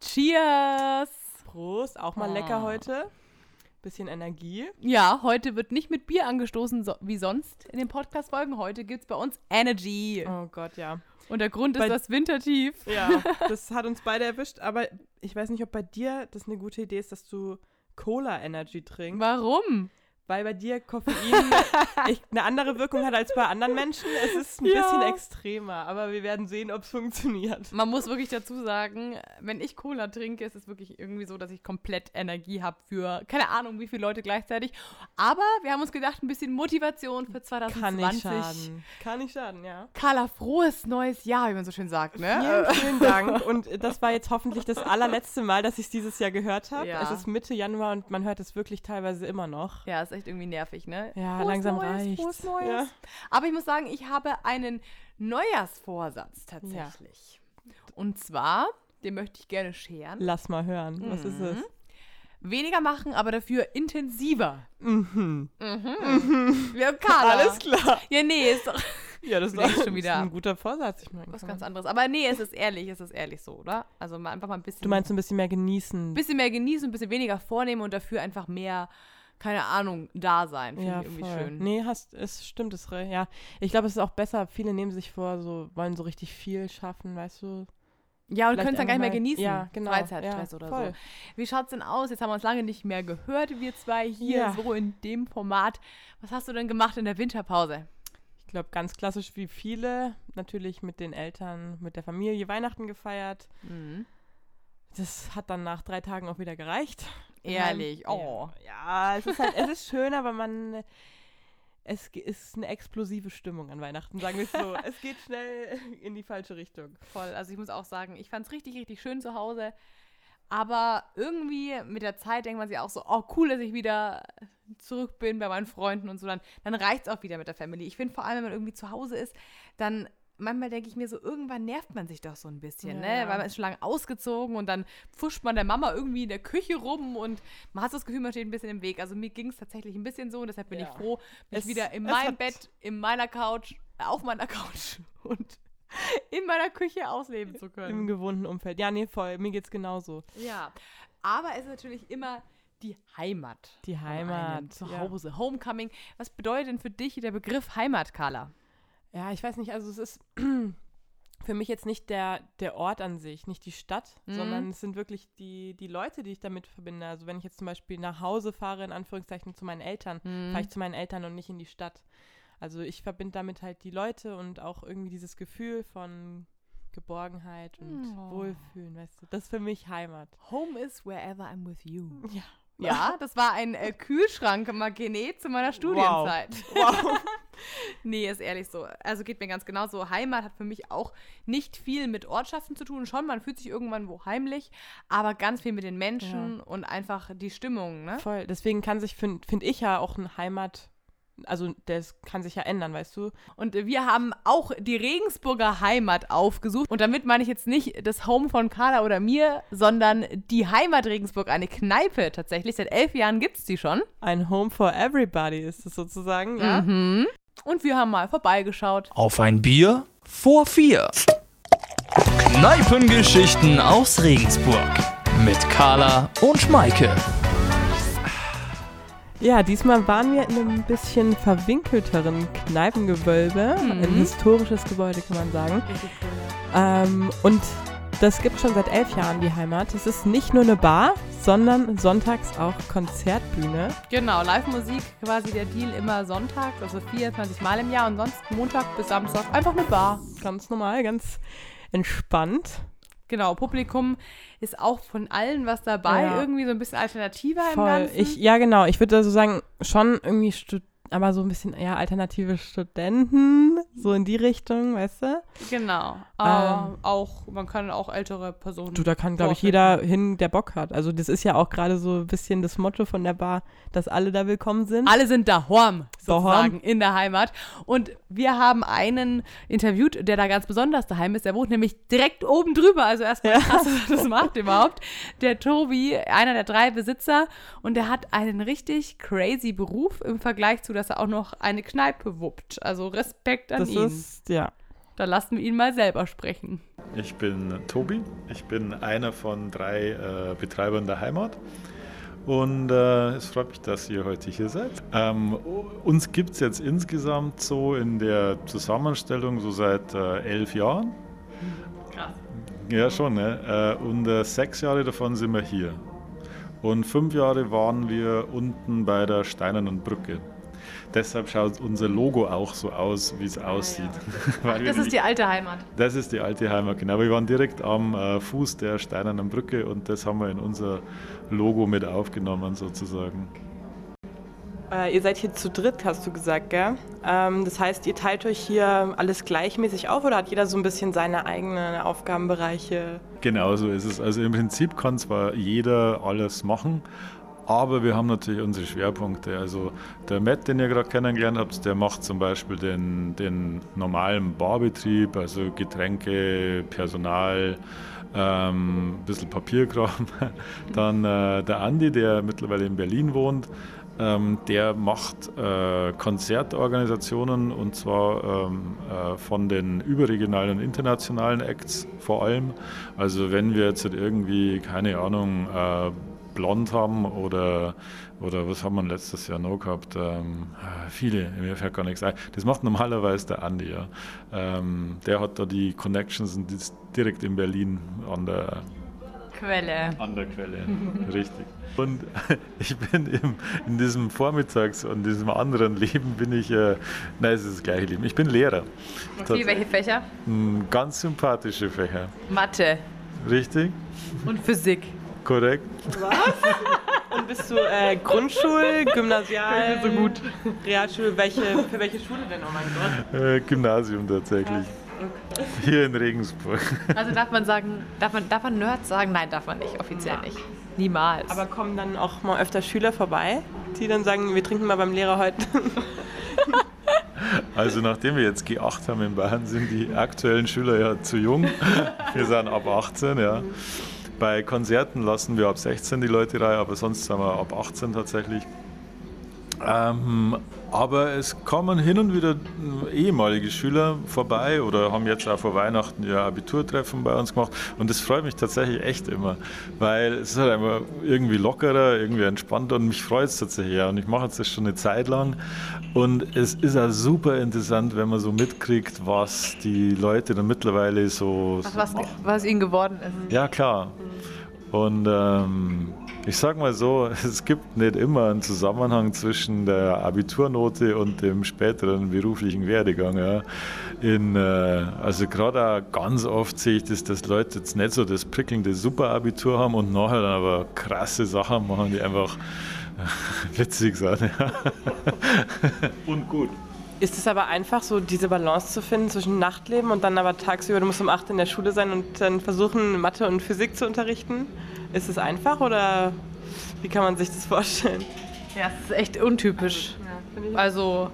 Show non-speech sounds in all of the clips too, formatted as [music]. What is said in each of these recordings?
Cheers! Prost, auch mal Oh. lecker heute. Bisschen Energie. Ja, heute wird nicht mit Bier angestoßen, so, wie sonst in den Podcast-Folgen. Heute gibt es bei uns Energy. Oh Gott, ja. Und der Grund Bei- ist das Wintertief. Ja, [laughs] das hat uns beide erwischt, aber ich weiß nicht, ob bei dir das eine gute Idee ist, dass du Cola Energy trinkst. Warum? Weil bei dir Koffein [laughs] eine andere Wirkung hat als bei anderen Menschen. Es ist ein Ja. bisschen extremer, aber wir werden sehen, ob es funktioniert. Man muss wirklich dazu sagen, wenn ich Cola trinke, ist es wirklich irgendwie so, dass ich komplett Energie habe für keine Ahnung, wie viele Leute gleichzeitig. Aber wir haben uns gedacht, ein bisschen Motivation für 2020. Kann nicht schaden. Kann nicht schaden, ja. Carla, frohes neues Jahr, wie man so schön sagt, ne? Vielen, [laughs] vielen Dank. Und das war jetzt hoffentlich das allerletzte Mal, dass ich es dieses Jahr gehört habe. Ja. Es ist Mitte Januar und man hört es wirklich teilweise immer noch. Ja, ist echt irgendwie nervig, ne? Ja, Frohes langsam Neues, reicht's. Neues. Ja. Aber ich muss sagen, ich habe einen Neujahrsvorsatz tatsächlich. Und zwar, den möchte ich gerne scheren. Lass mal hören. Was ist es? Weniger machen, aber dafür intensiver. Mhm. Ja, Carla. Alles klar. Ja, nee, ist doch [laughs] Ja, das war schon wieder. ein guter Vorsatz. Ich meine, was ganz anderes. Aber nee, es ist ehrlich, es ist ehrlich so, oder? Also mal einfach mal ein bisschen, du meinst ein bisschen mehr genießen. ein bisschen mehr genießen, ein bisschen weniger vornehmen und dafür einfach mehr, keine Ahnung, da sein. Finde ja, ich irgendwie voll. schön. Nee, hast, es stimmt, es ja. Ich glaube, es ist auch besser. Viele nehmen sich vor, so wollen so richtig viel schaffen, weißt du? Ja, und können es dann gar nicht mehr genießen. Ja, genau. Freizeitstress ja, oder voll. so. Wie schaut's denn aus? Jetzt haben wir uns lange nicht mehr gehört, wir zwei hier Ja. so in dem Format. Was hast du denn gemacht in der Winterpause? Ich glaube, ganz klassisch wie viele. Natürlich mit den Eltern, mit der Familie Weihnachten gefeiert. Mhm. Das hat dann nach drei Tagen auch wieder gereicht. Ehrlich, oh. Ja, es ist halt, es ist schön, aber man. Es ist eine explosive Stimmung an Weihnachten, sagen wir es so. [laughs] es geht schnell in die falsche Richtung. Voll. Also ich muss auch sagen, ich fand es richtig, richtig schön zu Hause. Aber irgendwie mit der Zeit denkt man sich auch so, oh cool, dass ich wieder zurück bin bei meinen Freunden und so. Dann, dann reicht es auch wieder mit der Family. Ich finde vor allem, wenn man irgendwie zu Hause ist, dann manchmal denke ich mir so, irgendwann nervt man sich doch so ein bisschen, Ja, ne? ja. Weil man ist schon lange ausgezogen und dann pfuscht man der Mama irgendwie in der Küche rum und man hat das Gefühl, man steht ein bisschen im Weg. Also mir ging es tatsächlich ein bisschen so und deshalb bin Ja. ich froh, mich Es- wieder in meinem Bett, in meiner Couch, auf meiner Couch [laughs] und in meiner Küche ausleben zu können. Im gewohnten Umfeld. Ja, nee, voll. Mir geht's genauso. Ja, aber es ist natürlich immer die Heimat. Die Heimat. Zu ja. Hause, Homecoming. Was bedeutet denn für dich der Begriff Heimat, Carla? Ja, ich weiß nicht, also es ist [clears throat] für mich jetzt nicht der, der Ort an sich, nicht die Stadt, Mhm. sondern es sind wirklich die, die Leute, die ich damit verbinde. Also wenn ich jetzt zum Beispiel nach Hause fahre, in Anführungszeichen zu meinen Eltern, Mhm. fahre ich zu meinen Eltern und nicht in die Stadt. Also ich verbinde damit halt die Leute und auch irgendwie dieses Gefühl von Geborgenheit und Oh. Wohlfühlen, weißt du. Das ist für mich Heimat. Home is wherever I'm with you. Ja. Ja, [laughs] das war ein äh, Kühlschrank-Magnet zu meiner Studienzeit. Wow. [laughs] Nee, ist ehrlich so. Also geht mir ganz genauso. Heimat hat für mich auch nicht viel mit Ortschaften zu tun. Schon, man fühlt sich irgendwann wo heimlich, aber ganz viel mit den Menschen und einfach die Stimmung, ne? Voll. Deswegen kann sich, finde find ich ja auch ein Heimat, also das kann sich ja ändern, weißt du. Und wir haben auch die Regensburger Heimat aufgesucht. Und damit meine ich jetzt nicht das Home von Carla oder mir, sondern die Heimat Regensburg, eine Kneipe tatsächlich. Seit elf Jahren gibt es die schon. Ein Home for everybody ist es sozusagen, ja. Mhm. Und wir haben mal vorbeigeschaut. Auf ein Bier vor vier. Kneipengeschichten aus Regensburg. Mit Carla und Maike. Ja, diesmal waren wir in einem bisschen verwinkelteren Kneipengewölbe. Mhm. Ein historisches Gebäude, kann man sagen. Ähm, und das gibt schon seit elf Jahren die Heimat. Es ist nicht nur eine Bar, sondern sonntags auch Konzertbühne. Genau, Live-Musik, quasi der Deal immer sonntags, also 24 Mal im Jahr und sonst Montag bis Samstag einfach eine Bar. Ganz normal, ganz entspannt. Genau, Publikum ist auch von allen was dabei, Ja. irgendwie so ein bisschen alternativer im Voll. Ganzen. Ich, ja, genau. Ich würde also sagen, schon irgendwie, Stu aber so ein bisschen eher alternative Studenten, so in die Richtung, weißt du? genau, aber auch, man kann auch ältere Personen. Ähm. Du, da kann, glaube ich, jeder hin, der Bock hat. Also das ist ja auch gerade so ein bisschen das Motto von der Bar, dass alle da willkommen sind. Alle sind daheim, Daheim. sozusagen, in der Heimat. Und wir haben einen interviewt, der da ganz besonders daheim ist. Der wohnt nämlich direkt oben drüber. Also erstmal Ja. [laughs] krass, dass er das macht überhaupt. Der Tobi, einer der drei Besitzer. Und der hat einen richtig crazy Beruf im Vergleich zu, dass er auch noch eine Kneipe wuppt. Also Respekt an das ihn. ist, ja. Dann lassen wir ihn mal selber sprechen. Ich bin Tobi. Ich bin einer von drei äh, Betreibern der Heimat. Und äh, es freut mich, dass ihr heute hier seid. Ähm, uns gibt es jetzt insgesamt so in der Zusammenstellung so seit äh, elf Jahren. Krass. Ja, schon. Ne? Äh, und äh, sechs Jahre davon sind wir hier. Und fünf Jahre waren wir unten bei der Steinernen Brücke. Deshalb schaut unser Logo auch so aus, wie es aussieht. Ja. [laughs] das ist die alte Heimat. Das ist die alte Heimat, genau. Wir waren direkt am äh, Fuß der Steinernen Brücke und das haben wir in unser Logo mit aufgenommen sozusagen. Äh, ihr seid hier zu dritt, hast du gesagt, gell? Ähm, das heißt, ihr teilt euch hier alles gleichmäßig auf oder hat jeder so ein bisschen seine eigenen Aufgabenbereiche? Genau so ist es. Also im Prinzip kann zwar jeder alles machen, aber wir haben natürlich unsere Schwerpunkte. Also der Matt, den ihr gerade kennengelernt habt, der macht zum Beispiel den, den normalen Barbetrieb, also Getränke, Personal, ähm, ein bisschen Papierkram. [laughs] Dann äh, der Andi, der mittlerweile in Berlin wohnt, ähm, der macht äh, Konzertorganisationen und zwar ähm, äh, von den überregionalen und internationalen Acts vor allem. Also wenn wir jetzt irgendwie, keine Ahnung, äh, blond haben oder, oder was haben wir letztes Jahr noch gehabt? Ähm, viele, mir fällt gar nichts ein. Das macht normalerweise der Andi, ja. Ähm, der hat da die Connections und ist direkt in Berlin an der Quelle. An der Quelle, [laughs] richtig. Und [laughs] ich bin im, in diesem Vormittags- und diesem anderen Leben bin ich, äh, nein, es ist das gleiche Leben. Ich bin Lehrer. Okay, welche Fächer? Ganz sympathische Fächer. Mathe. Richtig. Und Physik. Korrekt. Was? Und bist du äh, Grundschul, Gymnasial, so gut. Realschule, welche, für welche Schule denn, oh mein Gott? Äh, Gymnasium tatsächlich. Okay. Hier in Regensburg. Also darf man sagen, darf man, darf man Nerd sagen? Nein, darf man nicht, offiziell Nein. nicht. Niemals. Aber kommen dann auch mal öfter Schüler vorbei, die dann sagen, wir trinken mal beim Lehrer heute? [laughs] Also nachdem wir jetzt G8 haben in Bayern, sind die aktuellen Schüler ja zu jung. Wir sind ab 18, ja. Bei Konzerten lassen wir ab 16 die Leute rein, aber sonst sind wir ab 18 tatsächlich. Ähm, aber es kommen hin und wieder ehemalige Schüler vorbei oder haben jetzt auch vor Weihnachten ihr Abiturtreffen bei uns gemacht. Und das freut mich tatsächlich echt immer, weil es ist halt einfach irgendwie lockerer, irgendwie entspannter und mich freut es tatsächlich. Ja. Und ich mache jetzt das schon eine Zeit lang. Und es ist auch super interessant, wenn man so mitkriegt, was die Leute dann mittlerweile so. Ach, was, was ihnen geworden ist. Ja, klar. Und ähm, ich sag mal so, [laughs] es gibt nicht immer einen Zusammenhang zwischen der Abiturnote und dem späteren beruflichen Werdegang. Ja. In, äh, also gerade ganz oft sehe ich das, dass Leute jetzt nicht so das prickelnde Superabitur haben und nachher dann aber krasse Sachen machen, die einfach [laughs] witzig sind. Ja. [laughs] und gut. Ist es aber einfach, so diese Balance zu finden zwischen Nachtleben und dann aber tagsüber, du musst um 8 in der Schule sein und dann versuchen, Mathe und Physik zu unterrichten? Ist es einfach oder wie kann man sich das vorstellen? Ja, es ist echt untypisch. Also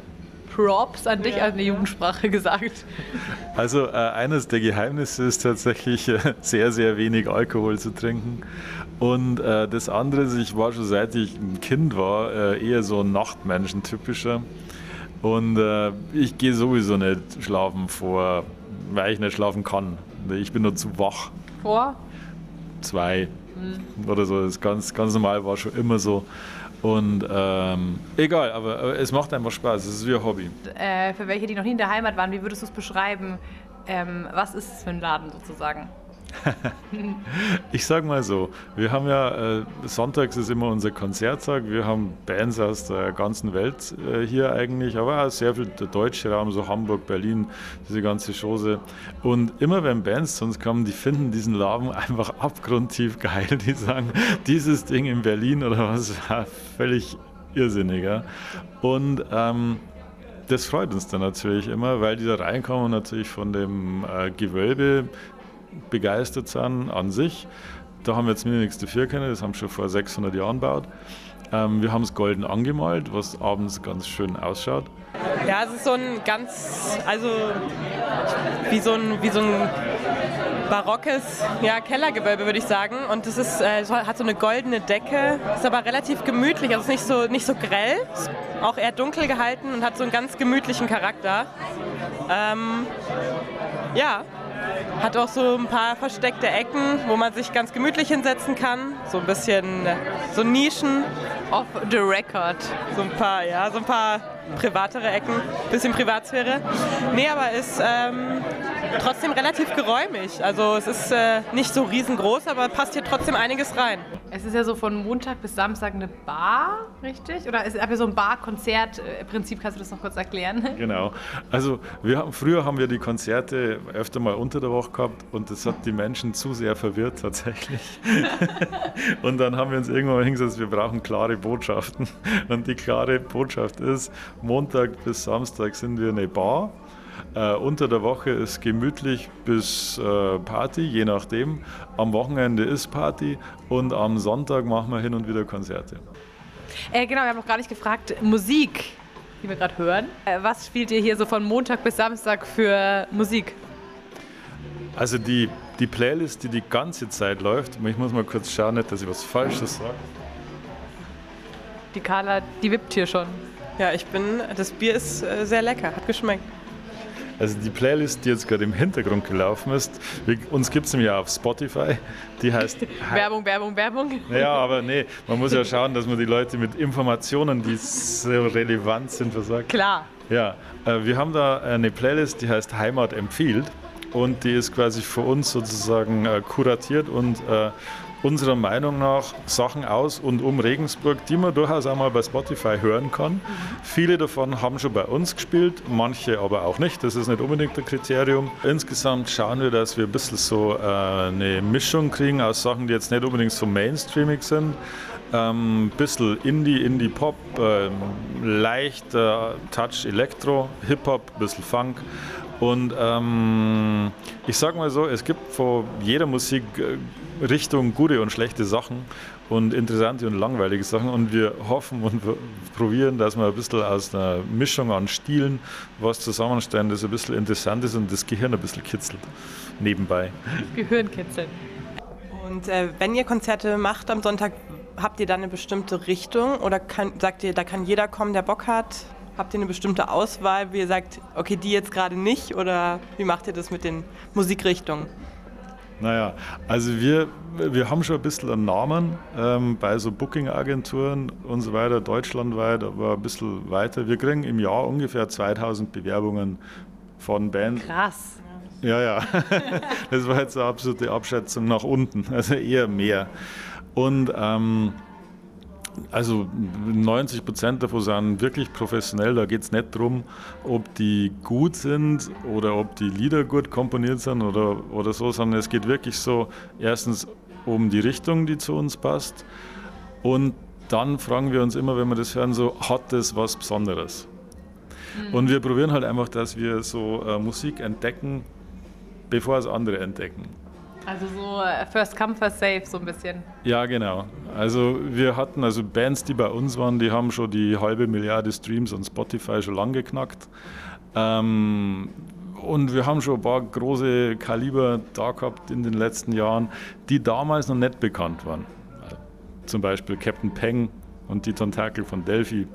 Props an dich ja, als eine ja. Jugendsprache gesagt. Also äh, eines der Geheimnisse ist tatsächlich äh, sehr, sehr wenig Alkohol zu trinken. Und äh, das andere ist, ich war schon seit ich ein Kind war, äh, eher so ein Nachtmenschen typischer. Und äh, ich gehe sowieso nicht schlafen vor, weil ich nicht schlafen kann. Ich bin nur zu wach. Vor? Zwei, mhm. oder so. Das ist ganz, ganz normal, war schon immer so. Und ähm, egal, aber, aber, es macht einfach Spaß. Es ist wie ein Hobby. Äh, für welche, die noch nie in der Heimat waren, wie würdest du es beschreiben? Ähm, was ist es für ein Laden sozusagen? [laughs] ich sag mal so, wir haben ja, äh, sonntags ist immer unser Konzerttag, wir haben Bands aus der ganzen Welt äh, hier eigentlich, aber auch sehr viel der deutsche Raum, so Hamburg, Berlin, diese ganze Chose. Und immer wenn Bands zu uns kommen, die finden diesen Laden einfach abgrundtief geil. Die sagen, dieses Ding in Berlin oder was, [laughs] völlig irrsinniger. Und ähm, das freut uns dann natürlich immer, weil die da reinkommen und natürlich von dem äh, Gewölbe begeistert sind an sich. Da haben wir jetzt mir nichts dafür können, das haben wir schon vor 600 Jahren gebaut. Ähm, wir haben es golden angemalt, was abends ganz schön ausschaut. Ja, es ist so ein ganz, also wie so ein, wie so ein barockes ja, Kellergewölbe, würde ich sagen. Und es ist, äh, hat so eine goldene Decke, ist aber relativ gemütlich, also nicht so, nicht so grell, auch eher dunkel gehalten und hat so einen ganz gemütlichen Charakter. Ähm, ja, hat auch so ein paar versteckte Ecken, wo man sich ganz gemütlich hinsetzen kann. So ein bisschen so Nischen. Off the record. So ein paar, ja, so ein paar privatere Ecken, bisschen Privatsphäre. Nee, aber ist ähm, trotzdem relativ geräumig. Also es ist äh, nicht so riesengroß, aber passt hier trotzdem einiges rein. Es ist ja so von Montag bis Samstag eine Bar, richtig? Oder ist aber so ein Bar-Konzert-Prinzip? Kannst du das noch kurz erklären? [laughs] Genau. Also wir haben, früher haben wir die Konzerte öfter mal unter der Woche gehabt und das hat die Menschen zu sehr verwirrt tatsächlich. [laughs] und dann haben wir uns irgendwann hingesetzt, wir brauchen klare Botschaften. Und die klare Botschaft ist, Montag bis Samstag sind wir eine Bar. Äh, unter der Woche ist gemütlich bis äh, Party, je nachdem. Am Wochenende ist Party und am Sonntag machen wir hin und wieder Konzerte. Äh, genau, wir haben noch gar nicht gefragt, Musik, die wir gerade hören. Äh, was spielt ihr hier so von Montag bis Samstag für Musik? Also die, die Playlist, die die ganze Zeit läuft, ich muss mal kurz schauen, nicht, dass ich was Falsches sage. Die Carla, die wippt hier schon. Ja, ich bin, das Bier ist äh, sehr lecker, hat geschmeckt. Also die Playlist, die jetzt gerade im Hintergrund gelaufen ist, wir, uns gibt es nämlich auf Spotify, die heißt... [laughs] Werbung, Werbung, Werbung. Ja, aber nee, man muss ja schauen, dass man die Leute mit Informationen, die so relevant sind, versorgt. Klar. Ja, äh, wir haben da eine Playlist, die heißt Heimat empfiehlt und die ist quasi für uns sozusagen äh, kuratiert und äh, unserer Meinung nach Sachen aus und um Regensburg, die man durchaus auch mal bei Spotify hören kann. Viele davon haben schon bei uns gespielt, manche aber auch nicht. Das ist nicht unbedingt ein Kriterium. Insgesamt schauen wir, dass wir ein bisschen so äh, eine Mischung kriegen aus Sachen, die jetzt nicht unbedingt so mainstreamig sind. Ähm, bisschen Indie, Indie-Pop, ähm, leicht äh, Touch Elektro, Hip-Hop, bisschen Funk. Und ähm, ich sag mal so, es gibt von jeder Musikrichtung gute und schlechte Sachen und interessante und langweilige Sachen. Und wir hoffen und probieren, dass wir ein bisschen aus einer Mischung an Stilen was zusammenstellen, das ein bisschen interessant ist und das Gehirn ein bisschen kitzelt nebenbei. Gehirn kitzeln. Und äh, wenn ihr Konzerte macht am Sonntag, habt ihr da eine bestimmte Richtung oder kann, sagt ihr, da kann jeder kommen, der Bock hat? Habt ihr eine bestimmte Auswahl, wie ihr sagt, okay, die jetzt gerade nicht? Oder wie macht ihr das mit den Musikrichtungen? Naja, also wir, wir haben schon ein bisschen einen Namen ähm, bei so Booking-Agenturen und so weiter, deutschlandweit, aber ein bisschen weiter. Wir kriegen im Jahr ungefähr 2000 Bewerbungen von Bands. Krass. Ja, ja. [laughs] Das war jetzt eine absolute Abschätzung nach unten, also eher mehr. Und ähm, also 90 Prozent davon sind wirklich professionell. Da geht es nicht darum, ob die gut sind oder ob die Lieder gut komponiert sind oder, oder so, sondern es geht wirklich so erstens um die Richtung, die zu uns passt. Und dann fragen wir uns immer, wenn wir das hören, so, hat das was Besonderes? Mhm. Und wir probieren halt einfach, dass wir so äh, Musik entdecken, bevor es andere entdecken. Also so äh, First Come, First Save so ein bisschen. Ja, genau. Also wir hatten also Bands, die bei uns waren, die haben schon die halbe Milliarde Streams on Spotify schon lang geknackt. Ähm, und wir haben schon ein paar große Kaliber da gehabt in den letzten Jahren, die damals noch nicht bekannt waren. Zum Beispiel Captain Peng und die Tentakel von Delphi.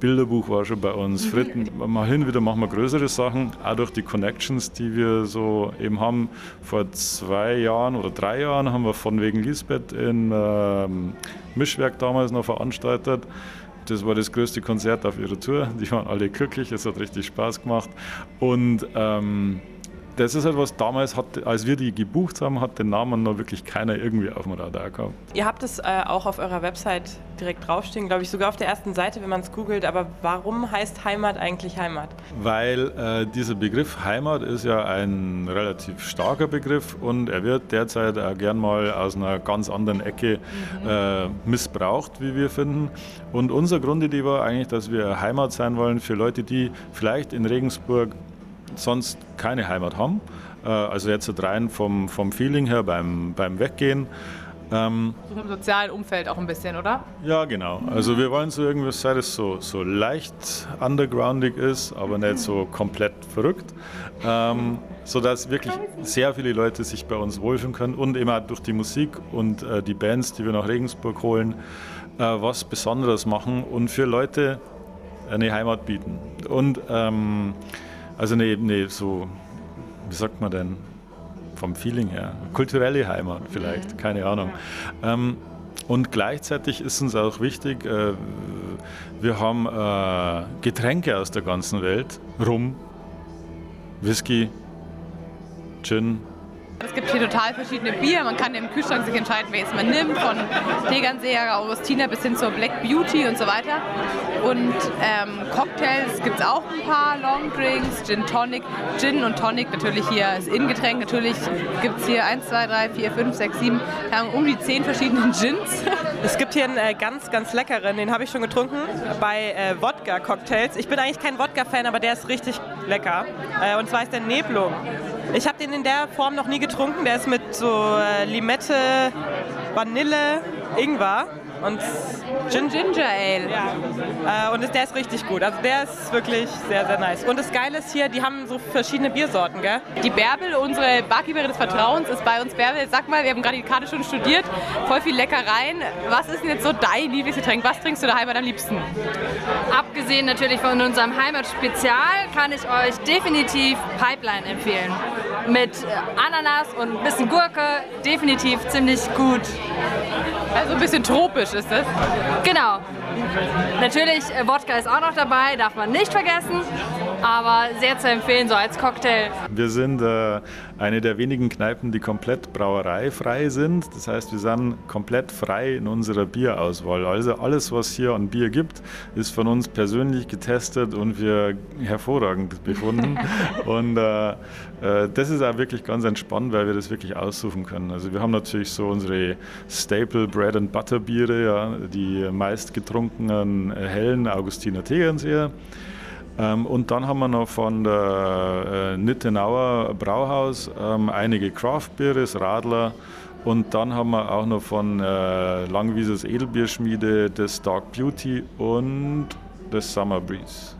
Bilderbuch war schon bei uns. Fritten, [laughs] mal hin wieder machen wir größere Sachen, auch durch die Connections, die wir so eben haben. Vor zwei Jahren oder drei Jahren haben wir von wegen Lisbeth in ähm, Mischwerk damals noch veranstaltet. Das war das größte Konzert auf ihrer Tour. Die waren alle glücklich, es hat richtig Spaß gemacht. Und ähm, das ist etwas, halt damals, hat, als wir die gebucht haben, hat den Namen noch wirklich keiner irgendwie auf dem Radar gehabt. Ihr habt es äh, auch auf eurer Website direkt draufstehen, glaube ich, sogar auf der ersten Seite, wenn man es googelt. Aber warum heißt Heimat eigentlich Heimat? Weil äh, dieser Begriff Heimat ist ja ein relativ starker Begriff und er wird derzeit auch gern mal aus einer ganz anderen Ecke mhm. äh, missbraucht, wie wir finden. Und unsere Grundidee war eigentlich, dass wir Heimat sein wollen für Leute, die vielleicht in Regensburg sonst keine Heimat haben. Äh, also jetzt rein vom, vom Feeling her beim, beim Weggehen. Ähm, So im sozialen Umfeld auch ein bisschen, oder? ja, genau. Also wir wollen so irgendwas sein, das so, so leicht undergroundig ist, aber nicht so komplett verrückt. Ähm, sodass wirklich sehr viele Leute sich bei uns wohlfühlen können und auch durch die Musik und äh, die Bands, die wir nach Regensburg holen, äh, was Besonderes machen und für Leute eine Heimat bieten. Und ähm, also eine, eine so, wie sagt man denn, vom Feeling her, kulturelle Heimat vielleicht, keine Ahnung. Ähm, und gleichzeitig ist uns auch wichtig, äh, wir haben äh, Getränke aus der ganzen Welt, Rum, Whisky, Gin, Es gibt hier total verschiedene Bier. Man kann im Kühlschrank sich entscheiden, welches man nimmt. Von Tegernseer, Augustiner bis hin zur Black Beauty und so weiter. Und ähm, Cocktails gibt es auch ein paar. Long Drinks, Gin Tonic. Gin und Tonic natürlich hier als Ingetränk. Natürlich gibt es hier 1, 2, 3, 4, 5, 6, 7, keine Ahnung, um die 10 verschiedenen Gins. [laughs] Es gibt hier einen äh, ganz, ganz leckeren, den habe ich schon getrunken, bei äh, Wodka-Cocktails. Ich bin eigentlich kein Wodka-Fan, aber der ist richtig lecker. Äh, und zwar ist der Neblung. Ich habe den in der Form noch nie getrunken. Der ist mit so äh, Limette, Vanille, Ingwer und Gin Ginger Ale. Ja. Äh, und der ist richtig gut. Also der ist wirklich sehr, sehr nice. Und das Geile ist hier, die haben so verschiedene Biersorten, gell? Die Bärbel, unsere Barkeeperin des Vertrauens, ist bei uns. Bärbel, sag mal, wir haben gerade die Karte schon studiert, voll viel Leckereien. Was ist denn jetzt so dein Lieblingsgetränk? Was trinkst du daheim am liebsten? Abgesehen natürlich von unserem Heimatspezial kann ich euch definitiv Pipeline empfehlen. Mit Ananas und ein bisschen Gurke, definitiv ziemlich gut. Also ein bisschen tropisch ist es. Genau. Natürlich, äh, Wodka ist auch noch dabei, darf man nicht vergessen, aber sehr zu empfehlen, so als Cocktail. Wir sind äh, eine der wenigen Kneipen, die komplett brauereifrei sind. Das heißt, wir sind komplett frei in unserer Bierauswahl. Also alles, was hier an Bier gibt, ist von uns persönlich getestet und wir hervorragend befunden. [laughs] und äh, äh, das ist auch wirklich ganz entspannt, weil wir das wirklich aussuchen können. Also wir haben natürlich so unsere Staple Bread and Butter Biere, ja, die meistgetrunkenen äh, hellen Augustiner Tegernseer. Ähm, und dann haben wir noch von der äh, Nittenauer Brauhaus ähm, einige Craft-Biere, das Radler. Und dann haben wir auch noch von äh, Langwieses Edelbierschmiede das Dark Beauty und das Summer Breeze.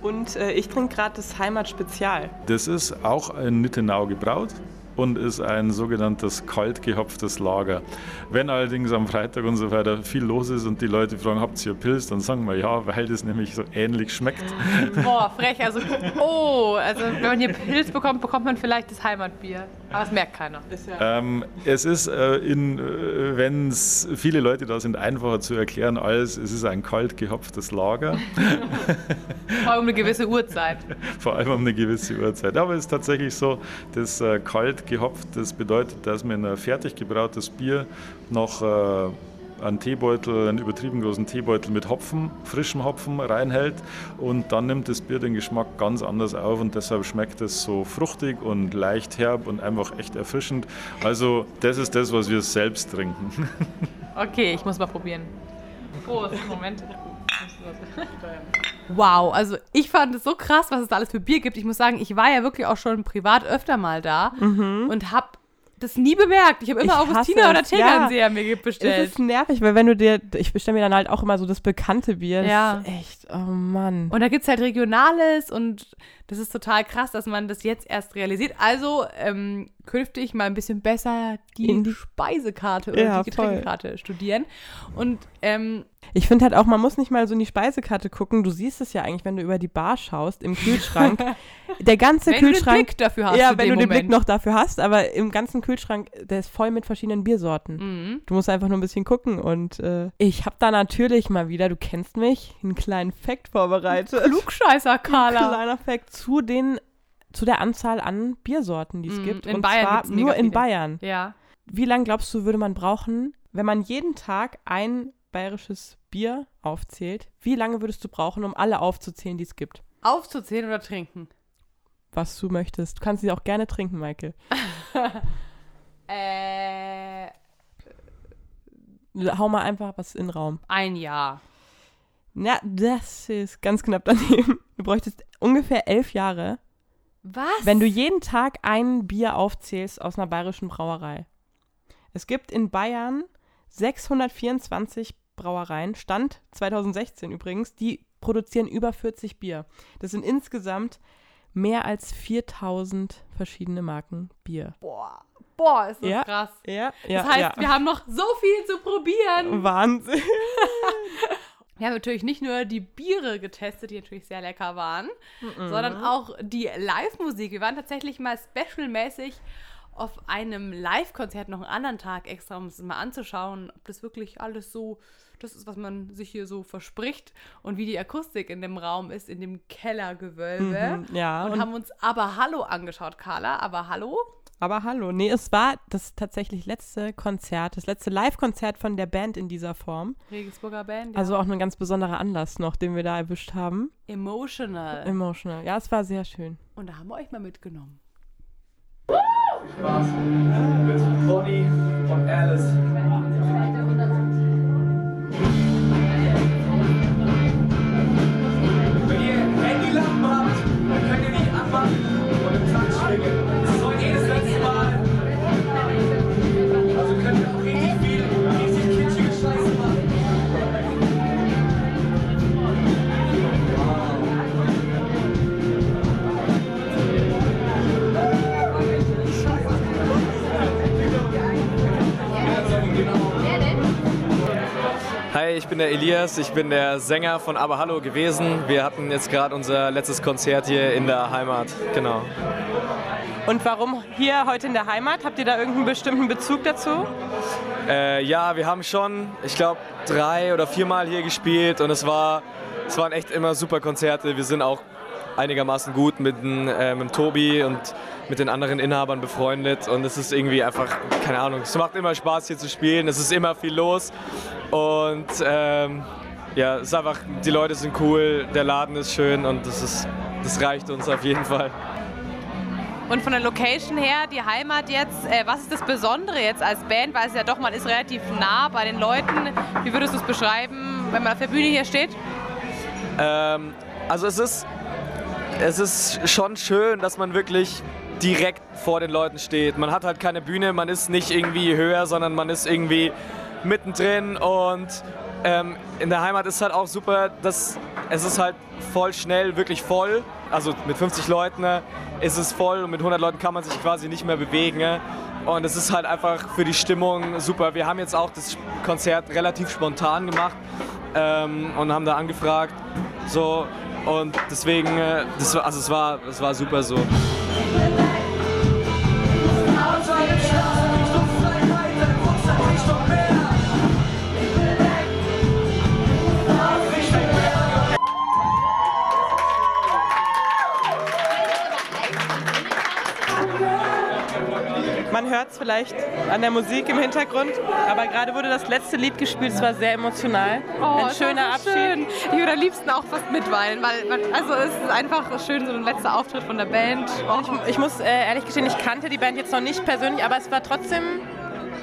Und äh, ich trinke gerade das Heimatspezial. Das ist auch in Nittenau gebraut und ist ein sogenanntes kalt gehopftes Lager. Wenn allerdings am Freitag und so weiter viel los ist und die Leute fragen, habt ihr Pilz, dann sagen wir ja, weil das nämlich so ähnlich schmeckt. Boah, frech. Also, oh, also wenn man hier Pilz bekommt, bekommt man vielleicht das Heimatbier. Aber das merkt keiner. Ähm, es ist, äh, äh, wenn es viele Leute da sind, einfacher zu erklären als es ist ein kalt gehopftes Lager, [laughs] Vor allem um eine gewisse Uhrzeit. vor allem um eine gewisse Uhrzeit. Aber es ist tatsächlich so, das äh, kalt gehopft, das bedeutet, dass man ein fertig gebrautes Bier noch äh, einen Teebeutel, einen übertrieben großen Teebeutel mit Hopfen, frischem Hopfen reinhält und dann nimmt das Bier den Geschmack ganz anders auf und deshalb schmeckt es so fruchtig und leicht herb und einfach echt erfrischend. Also das ist das, was wir selbst trinken. [laughs] Okay, ich muss mal probieren. Prost, Moment. [laughs] Wow, also ich fand es so krass, was es da alles für Bier gibt. Ich muss sagen, ich war ja wirklich auch schon privat öfter mal da und habe das nie bemerkt. Ich habe immer Ich hasse Augustiner oder es, ja. Tegernseher mir Es bestellt. ist nervig, weil wenn du dir, ich bestelle mir dann halt auch immer so das bekannte Bier. Das Ja. ist echt, oh Mann. Und da gibt es halt Regionales und das ist total krass, dass man das jetzt erst realisiert. Also ähm, künftig mal ein bisschen besser die, In Speisekarte oder Ja, die voll. Getränkekarte studieren. Und ähm, Ich finde halt auch, man muss nicht mal so in die Speisekarte gucken. Du siehst es ja eigentlich, wenn du über die Bar schaust, im Kühlschrank. [laughs] Der ganze wenn du den Kühlschrank. Blick dafür hast, ja, wenn du den Moment. Blick noch dafür hast, aber im ganzen Kühlschrank, der ist voll mit verschiedenen Biersorten. Mhm. Du musst einfach nur ein bisschen gucken und äh, ich habe da natürlich mal wieder, du kennst mich, einen kleinen Fact vorbereitet. Klugscheißer, Carla. Kleiner Fact zu den zu der Anzahl an Biersorten, die es Mm, gibt. in und Bayern zwar nur in viele. Bayern. Ja. Wie lange glaubst du, würde man brauchen, wenn man jeden Tag ein bayerisches Bier aufzählt? Wie lange würdest du brauchen, um alle aufzuzählen, die es gibt? Aufzuzählen oder trinken? Was du möchtest. Du kannst sie auch gerne trinken, Michael. [laughs] Äh, Hau mal einfach was in den Raum. ein Jahr. Ja, das ist ganz knapp daneben. [laughs] Du bräuchtest ungefähr elf Jahre, Was? wenn du jeden Tag ein Bier aufzählst aus einer bayerischen Brauerei. Es gibt in Bayern 624 Brauereien, Stand 2016 übrigens, die produzieren über 40 Bier. Das sind insgesamt mehr als 4000 verschiedene Marken Bier. Boah, boah, ist das Ja. krass. Ja, ja, Das heißt, ja. wir haben noch so viel zu probieren. Wahnsinn. [laughs] [laughs] Wir haben natürlich nicht nur die Biere getestet, die natürlich sehr lecker waren, sondern auch die Live-Musik. Wir waren tatsächlich mal specialmäßig auf einem Live-Konzert noch einen anderen Tag extra, um es mal anzuschauen, ob das wirklich alles so, das ist, was man sich hier so verspricht und wie die Akustik in dem Raum ist, in dem Kellergewölbe. Mhm, ja, Und, und- haben uns Aber Hallo angeschaut, Carla. Aber Hallo? Aber hallo, nee, es war das tatsächlich letzte Konzert, das letzte Live-Konzert von der Band in dieser Form. Regensburger Band. Also auch ein ganz besonderer Anlass noch, den wir da erwischt haben. Emotional. Emotional. Ja, es war sehr schön. und da haben wir euch mal mitgenommen. Spaß mit Bonnie und Alice. Hi, ich bin der Elias, ich bin der Sänger von Aber Hallo gewesen. Wir hatten jetzt gerade unser letztes Konzert hier in der Heimat. Genau. Und warum hier heute in der Heimat? Habt ihr da irgendeinen bestimmten Bezug dazu? Äh, ja, wir haben schon, ich glaube, drei oder viermal hier gespielt und es, war, es waren echt immer super Konzerte. Wir sind auch einigermaßen gut mit, äh, mit Tobi und mit den anderen Inhabern befreundet und es ist irgendwie einfach, keine Ahnung, es macht immer Spaß hier zu spielen, es ist immer viel los und ähm, ja, es ist einfach, die Leute sind cool, der Laden ist schön und das, ist, das reicht uns auf jeden Fall. Und von der Location her, die Heimat jetzt, äh, was ist das Besondere jetzt als Band? Weil es ja doch, man ist relativ nah bei den Leuten. Wie würdest du es beschreiben, wenn man auf der Bühne hier steht? Ähm, also es ist, es ist schon schön, dass man wirklich direkt vor den Leuten steht. Man hat halt keine Bühne, man ist nicht irgendwie höher, sondern man ist irgendwie mittendrin und ähm, in der Heimat ist halt auch super, dass es ist halt voll schnell wirklich voll. Also mit 50 Leuten ne, ist es voll und mit 100 Leuten kann man sich quasi nicht mehr bewegen. ne. Und es ist halt einfach für die Stimmung super. Wir haben jetzt auch das Konzert relativ spontan gemacht ähm, und haben da angefragt. So, und deswegen, äh, das also es war, es war super so. Vielleicht an der Musik im Hintergrund, aber gerade wurde das letzte Lied gespielt, es war sehr emotional. Ein es schöner Abschied. Schön. Ich würde am liebsten auch fast mitweinen, weil man, also es ist einfach schön, so ein letzter Auftritt von der Band. Oh, Ich, ich muss äh, ehrlich gestehen, ich kannte die Band jetzt noch nicht persönlich, aber es war trotzdem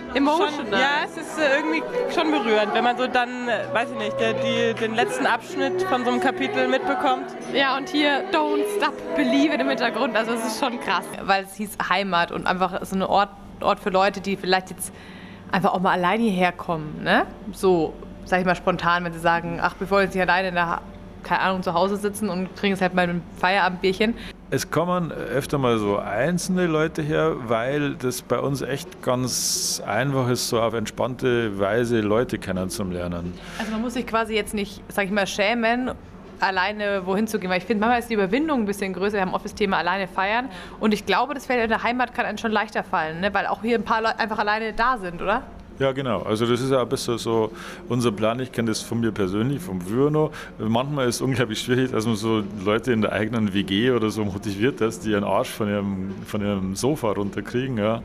schon, emotional. ja, es ist äh, irgendwie schon berührend, wenn man so dann, äh, weiß ich nicht, der, die, den letzten Abschnitt von so einem Kapitel mitbekommt. Ja, und hier Don't Stop Believe im Hintergrund. Also es ist schon krass, weil es hieß Heimat und einfach so ein Ort, Ort für Leute, die vielleicht jetzt einfach auch mal alleine hierher kommen. Ne? So, sag ich mal spontan, wenn sie sagen, ach, wir wollen jetzt nicht alleine in der, keine Ahnung, zu Hause sitzen und kriegen jetzt halt mal ein Feierabendbierchen. Es kommen öfter mal so einzelne Leute her, weil das bei uns echt ganz einfach ist, so auf entspannte Weise Leute kennenzulernen. Also man muss sich quasi jetzt nicht, sag ich mal, schämen, alleine wohin zu gehen. Weil ich finde, manchmal ist die Überwindung ein bisschen größer. Wir haben oft das Thema alleine feiern. Und ich glaube, das fällt in der Heimat kann einem schon leichter fallen, ne? weil auch hier ein paar Leute einfach alleine da sind, oder? Ja, genau. Also das ist ja ein bisschen so unser Plan. Ich kenne das von mir persönlich, vom früher noch. Manchmal ist es unglaublich schwierig, dass man so Leute in der eigenen WG oder so motiviert, dass die ihren Arsch von ihrem, von ihrem Sofa runterkriegen. Ja.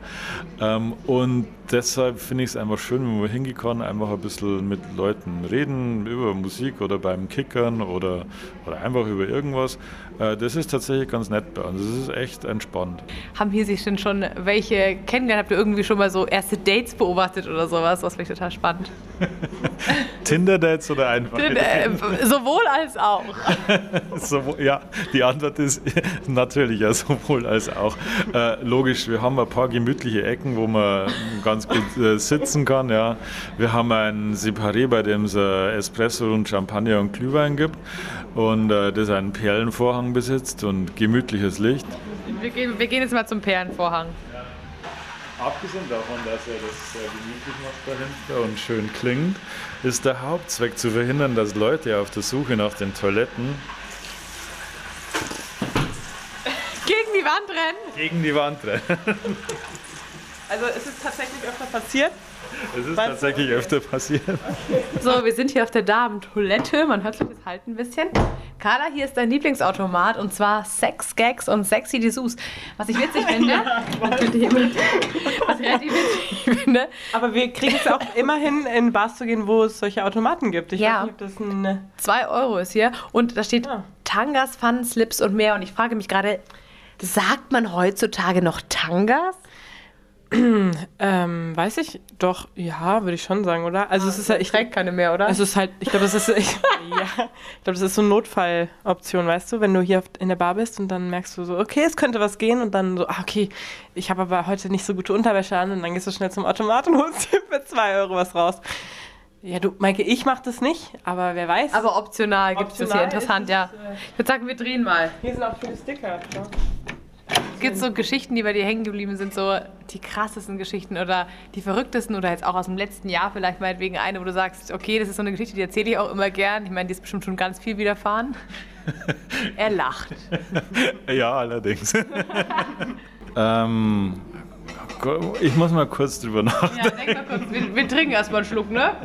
Ähm, Und deshalb finde ich es einfach schön, wenn man hingehen kann, einfach ein bisschen mit Leuten reden über Musik oder beim Kickern oder, oder einfach über irgendwas. Äh, Das ist tatsächlich ganz nett bei uns. Das ist echt entspannt. Haben hier sich denn schon welche kennengelernt? Habt ihr irgendwie schon mal so erste Dates beobachtet oder sowas. Das finde ich total spannend. [laughs] Tinder-Dates oder einfach? Äh, sowohl als auch. [laughs] So, ja, die Antwort ist [laughs] natürlich ja sowohl als auch. Äh, logisch, wir haben ein paar gemütliche Ecken, wo man ganz gut äh, sitzen kann. Ja. Wir haben ein Separé, bei dem es äh, Espresso und Champagner und Glühwein gibt und äh, das einen Perlenvorhang besitzt und gemütliches Licht. Wir gehen, wir gehen jetzt mal zum Perlenvorhang. Abgesehen davon, dass er das sehr gemütlich macht dahinter und schön klingt, ist der Hauptzweck zu verhindern, dass Leute auf der Suche nach den Toiletten Gegen die Wand rennen. gegen die Wand rennen. Also ist es tatsächlich öfter passiert? Das ist tatsächlich öfter passiert. So, wir sind hier auf der Damentoilette. Man hört sich das halt ein bisschen. Carla, hier ist dein Lieblingsautomat und zwar Sex, Gags und Sexy Dessous. Was ich witzig finde, [laughs] was ich witzig finde, Aber wir kriegen es auch immerhin in Bars zu gehen, wo es solche Automaten gibt. Ich Ja. weiß nicht, ob das ein. 2 Euro ist hier und da steht Ja. Tangas, Fun, Slips und mehr. Und ich frage mich gerade, sagt man heutzutage noch Tangas? [clears throat] Ähm, weiß ich doch, ja, würde ich schon sagen, oder? Also es ist ja, ich trägt keine mehr, oder? Es ist halt, ich glaube, das ist, ich, [laughs] ja, ich glaube, das ist so eine Notfalloption, weißt du, wenn du hier in der Bar bist und dann merkst du so, okay, es könnte was gehen und dann so, ah, okay, ich habe aber heute nicht so gute Unterwäsche an und dann gehst du schnell zum Automat und holst dir für zwei Euro was raus. Ja, du, Maike, ich mach das nicht, aber wer weiß. Aber optional gibt es das hier. Optional Interessant, ja. Ich würde sagen, wir drehen mal. hier sind auch viele Sticker. Ja. Gibt es so Geschichten, die bei dir hängen geblieben sind, so die krassesten Geschichten oder die verrücktesten oder jetzt auch aus dem letzten Jahr vielleicht meinetwegen eine, wo du sagst, okay, das ist so eine Geschichte, die erzähle ich auch immer gern. Ich meine, die ist bestimmt schon ganz viel widerfahren. [laughs] er lacht. Ja, allerdings. [laughs] ähm, ich muss mal kurz drüber nachdenken. Ja, denk mal kurz. Wir, wir trinken erstmal einen Schluck, ne?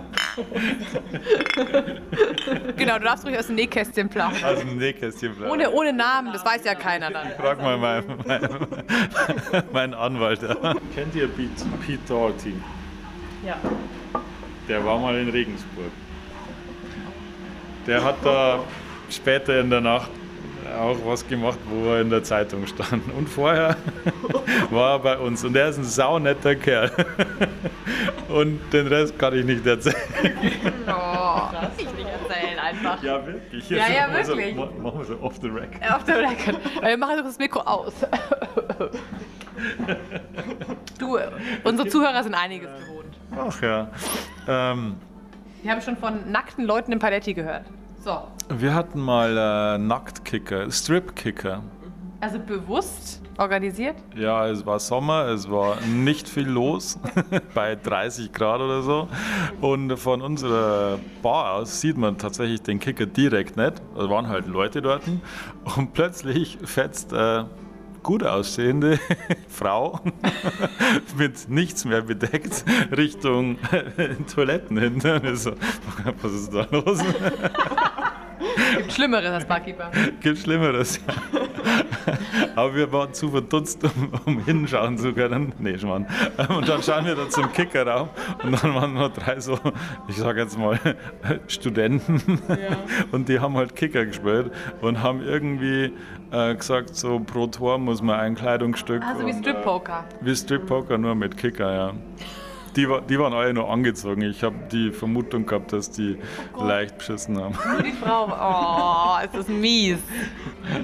genau, du darfst ruhig aus dem Nähkästchen plaudern. Aus dem Nähkästchen bleiben. Ohne, ohne Namen, das weiß ja keiner dann. Frag mal meinen mein, mein Anwalt. Kennt ihr Pete, Pete Doherty? Ja. Der war mal in Regensburg. Der hat da später in der Nacht auch was gemacht, wo er in der Zeitung stand. Und vorher [laughs] war er bei uns. Und er ist ein saunetter Kerl. [laughs] Und den Rest kann ich nicht erzählen. [laughs] Oh, ich nicht erzählen einfach. Ja, wirklich. Ja, ja, Machen wir so- wirklich. ma- Machen wir so off the record. Auf der Record. Wir machen doch das Mikro aus. Du, unsere Zuhörer sind einiges gewohnt. Ach ja. Ähm, Wir haben schon von nackten Leuten im Paletti gehört. So. Wir hatten mal äh, Nacktkicker, Stripkicker. Also bewusst organisiert? Ja, es war Sommer, es war nicht viel los, [laughs] bei 30 Grad oder so. Und von unserer Bar aus sieht man tatsächlich den Kicker direkt nicht. Da waren halt Leute dort. Und plötzlich fetzt äh, gut aussehende [laughs] Frau [laughs] mit nichts mehr bedeckt Richtung Toiletten hin. Ich so, was ist da los? Gibt Schlimmeres als Barkeeper. Gibt Schlimmeres. Ja. Aber wir waren zu verdutzt, um, um hinschauen zu können. Nee, Schmarrn. Und dann schauen wir da zum Kickerraum und dann waren nur drei so, ich sag jetzt mal, Studenten. Und die haben halt Kicker gespielt und haben irgendwie äh, gesagt, so pro Tor muss man ein Kleidungsstück. Also wie und, Strip Poker. Äh, wie Strip Poker, nur mit Kicker, ja. Die, war, die waren alle nur angezogen. Ich habe die Vermutung gehabt, dass die leicht beschissen haben. Die Frau. Oh, ist das mies.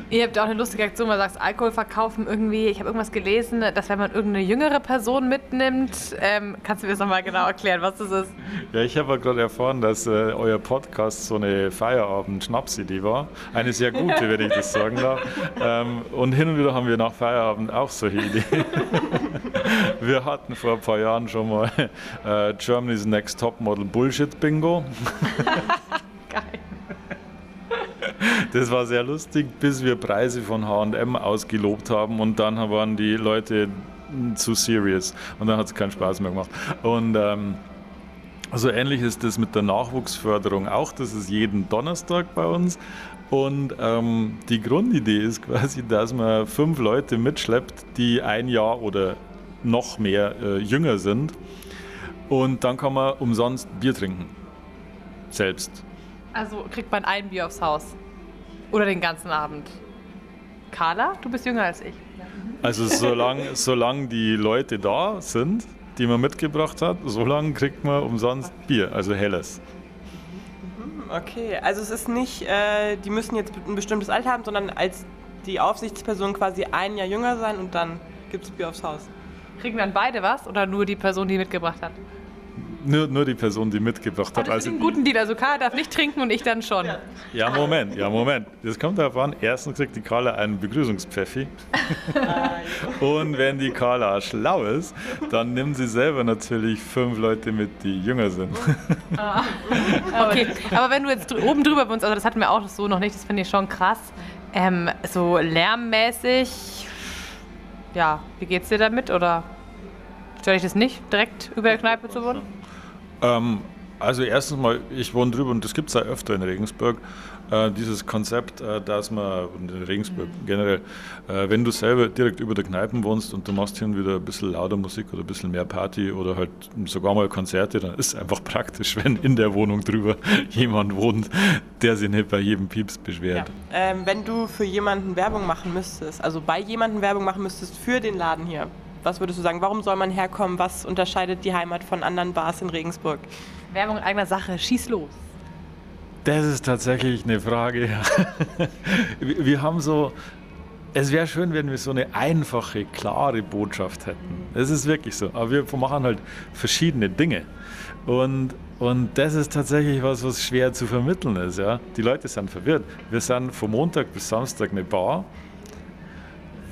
Ihr habt auch eine lustige Aktion, man sagt Alkohol verkaufen irgendwie. Ich habe irgendwas gelesen, dass wenn man irgendeine jüngere Person mitnimmt, ähm, kannst du mir das nochmal genau erklären, was das ist? Ja, ich habe gerade erfahren, dass äh, euer Podcast so eine Feierabend-Schnapsidee war. Eine sehr gute, wenn ich das sagen darf. [laughs] Ähm, und hin und wieder haben wir nach Feierabend auch solche Ideen. [laughs] wir hatten vor ein paar Jahren schon mal äh, Germany's Next Top Model Bullshit Bingo. [laughs] Geil. Das war sehr lustig, bis wir Preise von H&M ausgelobt haben und dann waren die Leute zu serious und dann hat es keinen Spaß mehr gemacht. Und ähm, so ähnlich ist das mit der Nachwuchsförderung auch. Das ist jeden Donnerstag bei uns. Und ähm, die Grundidee ist quasi, dass man fünf Leute mitschleppt, die ein Jahr oder noch mehr äh, jünger sind. Und dann kann man umsonst Bier trinken. Selbst. Also kriegt man ein Bier aufs Haus. Oder den ganzen Abend. Carla, du bist jünger als ich. Also solange solang die Leute da sind die man mitgebracht hat, solange kriegt man umsonst Bier, also helles. Okay, also es ist nicht, äh, die müssen jetzt ein bestimmtes Alter haben, sondern als die Aufsichtsperson quasi ein Jahr jünger sein und dann gibt es Bier aufs Haus. Kriegen dann beide was oder nur die Person, die mitgebracht hat? Nur, nur die Person, die mitgebracht hat. Das ist ein guten Deal. Also Karl darf nicht trinken und ich dann schon. Ja, Moment, ja, Moment. Das kommt darauf an. Erstens kriegt die Carla einen Begrüßungspfeffi. Und wenn die Carla schlau ist, dann nimmt sie selber natürlich fünf Leute mit, die jünger sind. Okay, [laughs] aber wenn du jetzt dr- oben drüber wohnst, also das hatten wir auch so noch nicht, das finde ich schon krass. Ähm, so lärmmäßig, ja, wie geht's dir damit? Oder stört dich das nicht, direkt über der Kneipe zu wohnen? Ähm, also erstens mal, ich wohne drüber und das gibt es ja öfter in Regensburg, äh, dieses Konzept, äh, dass man, und in Regensburg generell, äh, wenn du selber direkt über der Kneipen wohnst und du machst hin wieder ein bisschen lauter Musik oder ein bisschen mehr Party oder halt sogar mal Konzerte, dann ist es einfach praktisch, wenn in der Wohnung drüber [laughs] jemand wohnt, der sich nicht bei jedem Pieps beschwert. Ähm, wenn du für jemanden Werbung machen müsstest, also bei jemandem Werbung machen müsstest für den Laden hier, was würdest du sagen? Warum soll man herkommen? Was unterscheidet die Heimat von anderen Bars in Regensburg? Werbung in eigener Sache, schieß los. Das ist tatsächlich eine Frage. [laughs] Wir haben so, es wäre schön, wenn wir so eine einfache, klare Botschaft hätten. Es ist wirklich so. Aber wir machen halt verschiedene Dinge. Und, und das ist tatsächlich was, was schwer zu vermitteln ist. Ja? Die Leute sind verwirrt. Wir sind von Montag bis Samstag eine Bar.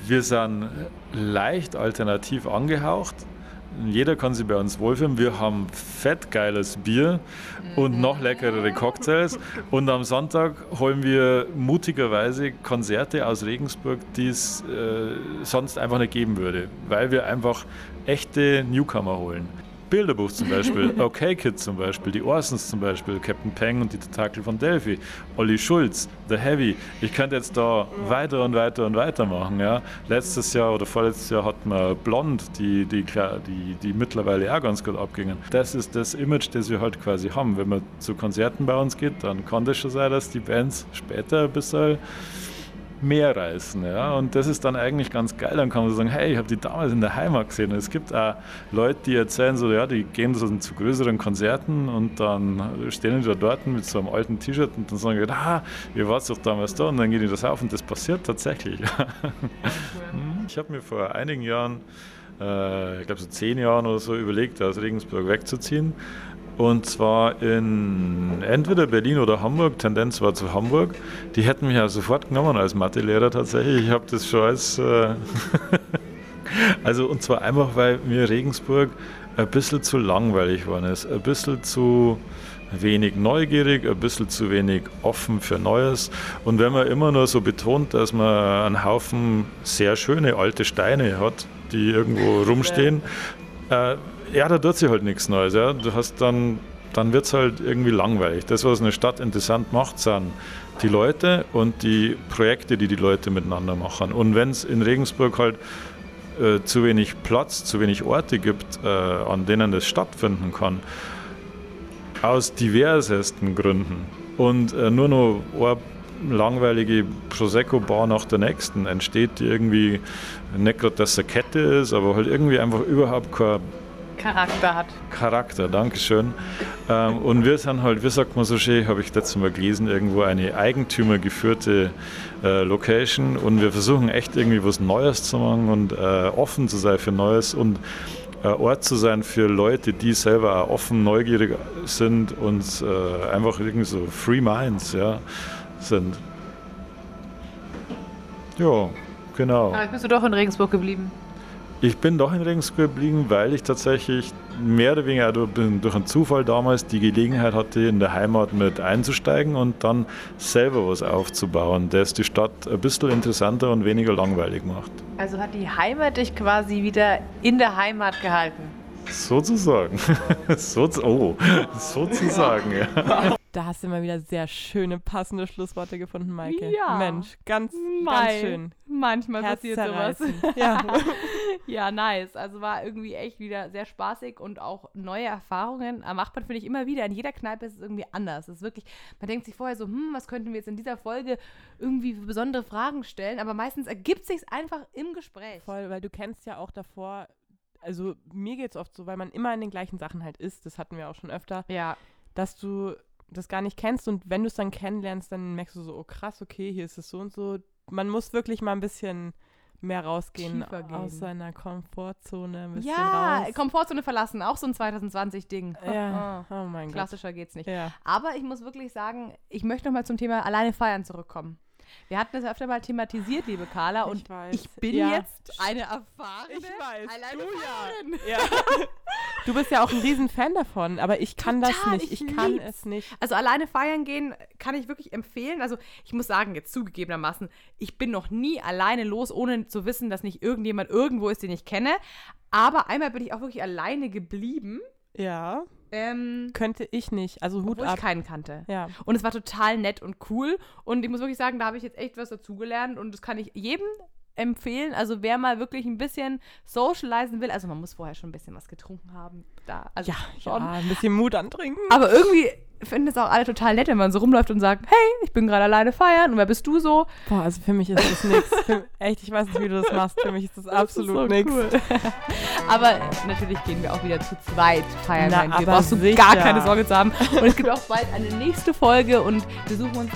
Wir sind leicht alternativ angehaucht. Jeder kann sich bei uns wohlfühlen. Wir haben fettgeiles Bier und noch leckerere Cocktails. Und am Sonntag holen wir mutigerweise Konzerte aus Regensburg, die es äh, sonst einfach nicht geben würde, weil wir einfach echte Newcomer holen. Bilderbuch zum Beispiel, [laughs] OK Kid zum Beispiel, die Orsons zum Beispiel, Captain Peng und die Tentakel von Delphi, Olli Schulz, The Heavy. Ich könnte jetzt da weiter und weiter und weiter machen. Ja. Letztes Jahr oder vorletztes Jahr hatten wir Blond, die, die, die, die mittlerweile auch ganz gut abgingen. Das ist das Image, das wir halt quasi haben. Wenn man zu Konzerten bei uns geht, dann kann das schon sein, dass die Bands später ein bisschen mehr reißen. Ja? Und das ist dann eigentlich ganz geil. Dann kann man so sagen, hey, ich habe die damals in der Heimat gesehen. Und es gibt auch Leute, die erzählen so, ja, die gehen so zu größeren Konzerten und dann stehen die da dort mit so einem alten T-Shirt und dann sagen die, ah, ihr wart doch damals da und dann gehen die das auf und das passiert tatsächlich. [laughs] ich habe mir vor einigen Jahren, äh, ich glaube so zehn Jahren oder so, überlegt, aus Regensburg wegzuziehen. Und zwar in entweder Berlin oder Hamburg, Tendenz war zu Hamburg. Die hätten mich ja sofort genommen als Mathelehrer tatsächlich. Ich habe das schon als. Äh [laughs] also, und zwar einfach, weil mir Regensburg ein bisschen zu langweilig geworden ist. Ein bisschen zu wenig neugierig, ein bisschen zu wenig offen für Neues. Und wenn man immer nur so betont, dass man einen Haufen sehr schöne alte Steine hat, die irgendwo rumstehen, äh, ja, da tut sich halt nichts Neues. Ja. Du hast dann, dann wird es halt irgendwie langweilig. Das, was eine Stadt interessant macht, sind die Leute und die Projekte, die die Leute miteinander machen. Und wenn es in Regensburg halt äh, zu wenig Platz, zu wenig Orte gibt, äh, an denen das stattfinden kann, aus diversesten Gründen und äh, nur noch eine langweilige Prosecco-Bar nach der nächsten entsteht, die irgendwie nicht gerade, dass eine Kette ist, aber halt irgendwie einfach überhaupt kein Charakter hat. Charakter, Dankeschön. Ähm, und wir sind halt, wie sagt man so schön, habe ich letztes Mal gelesen, irgendwo eine eigentümergeführte äh, Location und wir versuchen echt irgendwie was Neues zu machen und äh, offen zu sein für Neues und äh, Ort zu sein für Leute, die selber auch offen, neugierig sind und äh, einfach irgendwie so Free Minds ja, sind. Ja, genau. Aber jetzt bist du doch in Regensburg geblieben. Ich bin doch in Regensburg geblieben, weil ich tatsächlich mehr oder weniger durch, einen Zufall damals die Gelegenheit hatte, in der Heimat mit einzusteigen und dann selber was aufzubauen, das die Stadt ein bisschen interessanter und weniger langweilig macht. Also hat die Heimat dich quasi wieder in der Heimat gehalten. Sozusagen. [laughs] so, oh, sozusagen, ja. Da hast du mal wieder sehr schöne, passende Schlussworte gefunden, Maike. Ja. Mensch, ganz, ganz Mei. schön. Manchmal passiert sowas. Ja. [laughs] Ja, nice. Also war irgendwie echt wieder sehr spaßig und auch neue Erfahrungen macht man, finde ich, immer wieder. In jeder Kneipe ist es irgendwie anders. Es ist wirklich, man denkt sich vorher so, hm, was könnten wir jetzt in dieser Folge irgendwie für besondere Fragen stellen? Aber meistens ergibt sich einfach im Gespräch. Voll, weil du kennst ja auch davor, also mir geht es oft so, weil man immer in den gleichen Sachen halt ist, das hatten wir auch schon öfter, Ja. dass du das gar nicht kennst und wenn du es dann kennenlernst, dann merkst du so, oh krass, okay, hier ist es so und so. Man muss wirklich mal ein bisschen mehr rausgehen aus seiner Komfortzone, ein bisschen Ja, raus. Komfortzone verlassen, auch so ein 2020-Ding. Ja, oh mein Gott. Klassischer geht's nicht. Ja. Aber ich muss wirklich sagen, ich möchte noch mal zum Thema alleine feiern zurückkommen. Wir hatten das ja öfter mal thematisiert, liebe Carla, und Ich weiß. ich bin Ja. jetzt eine erfahrene Ich weiß, alleine du Feierin. Ja. [laughs] du bist ja auch ein Riesenfan davon, aber ich kann das Total, nicht. Ich, ich kann lieb's. es nicht. Also alleine feiern gehen kann ich wirklich empfehlen. Also ich muss sagen, jetzt zugegebenermaßen, ich bin noch nie alleine los, ohne zu wissen, dass nicht irgendjemand irgendwo ist, den ich kenne. Aber einmal bin ich auch wirklich alleine geblieben, Ja, ähm, könnte ich nicht. Also Hut obwohl ab. ich keinen kannte. Ja. Und es war total nett und cool. Und ich muss wirklich sagen, da habe ich jetzt echt was dazugelernt. Und das kann ich jedem empfehlen. Also wer mal wirklich ein bisschen socialisen will, also man muss vorher schon ein bisschen was getrunken haben. Da, also Ja, schon. ja, ein bisschen Mut antrinken. Aber irgendwie finden es auch alle total nett, wenn man so rumläuft und sagt, hey, ich bin gerade alleine feiern und wer bist du so? Boah, also für mich ist das nichts. [laughs] Echt, ich weiß nicht, wie du das machst. Für mich ist das absolut so nichts. cool. Aber natürlich gehen wir auch wieder zu zweit feiern. Na, aber brauchst du gar keine Sorge zu haben. Und es gibt auch bald eine nächste Folge und wir suchen uns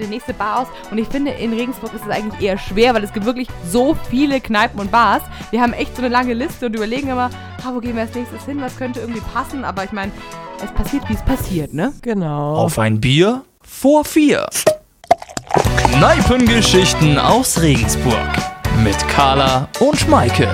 die nächste Bar aus. Und ich finde, in Regensburg ist es eigentlich eher schwer, weil es gibt wirklich so viele Kneipen und Bars. Wir haben echt so eine lange Liste und überlegen immer, ah, wo gehen wir als nächstes hin, was könnte irgendwie passen. Aber ich meine, es passiert, wie es passiert, ne? Genau. Auf ein Bier vor vier. Kneipengeschichten aus Regensburg mit Carla und Maike.